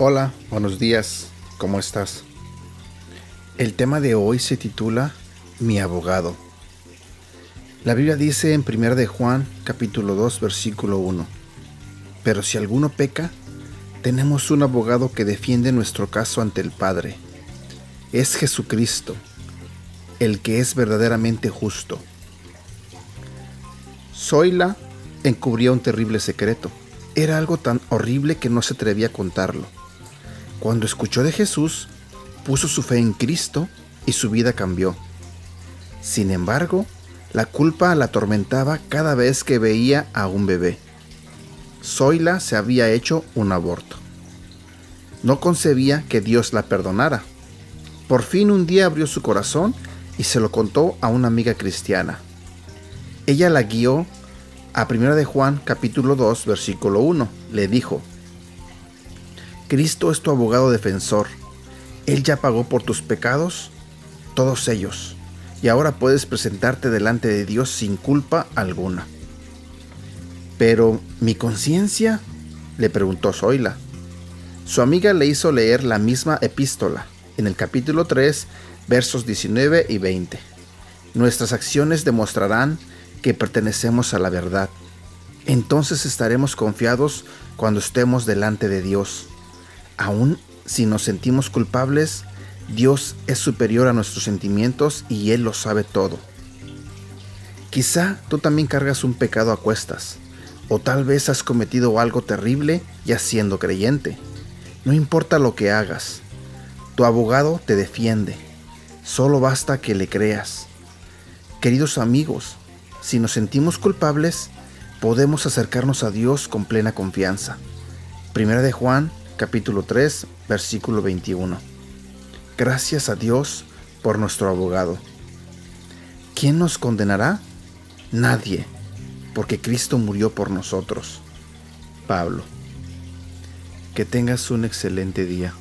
Hola, buenos días, ¿cómo estás? El tema de hoy se titula Mi abogado. La Biblia dice en 1 de Juan capítulo 2 versículo 1, Pero si alguno peca, tenemos un abogado que defiende nuestro caso ante el Padre. Es Jesucristo, el que es verdaderamente justo. Zoila encubrió un terrible secreto. Era algo tan horrible que no se atrevía a contarlo. Cuando escuchó de Jesús, puso su fe en Cristo y su vida cambió. Sin embargo, la culpa la atormentaba cada vez que veía a un bebé. Zoila se había hecho un aborto. No concebía que Dios la perdonara. Por fin un día abrió su corazón y se lo contó a una amiga cristiana. Ella la guió a 1 de Juan capítulo 2 versículo 1. Le dijo, Cristo es tu abogado defensor. Él ya pagó por tus pecados, todos ellos, y ahora puedes presentarte delante de Dios sin culpa alguna. Pero, ¿mi conciencia? le preguntó Zoila. Su amiga le hizo leer la misma epístola, en el capítulo 3, versos 19 y 20. Nuestras acciones demostrarán que pertenecemos a la verdad. Entonces estaremos confiados cuando estemos delante de Dios. Aún si nos sentimos culpables, Dios es superior a nuestros sentimientos y Él lo sabe todo. Quizá tú también cargas un pecado a cuestas, o tal vez has cometido algo terrible ya siendo creyente. No importa lo que hagas, tu abogado te defiende. Solo basta que le creas. Queridos amigos, si nos sentimos culpables, podemos acercarnos a Dios con plena confianza. Primera de Juan capítulo 3, versículo 21. Gracias a Dios por nuestro abogado. ¿Quién nos condenará? Nadie, porque Cristo murió por nosotros. Pablo. Que tengas un excelente día.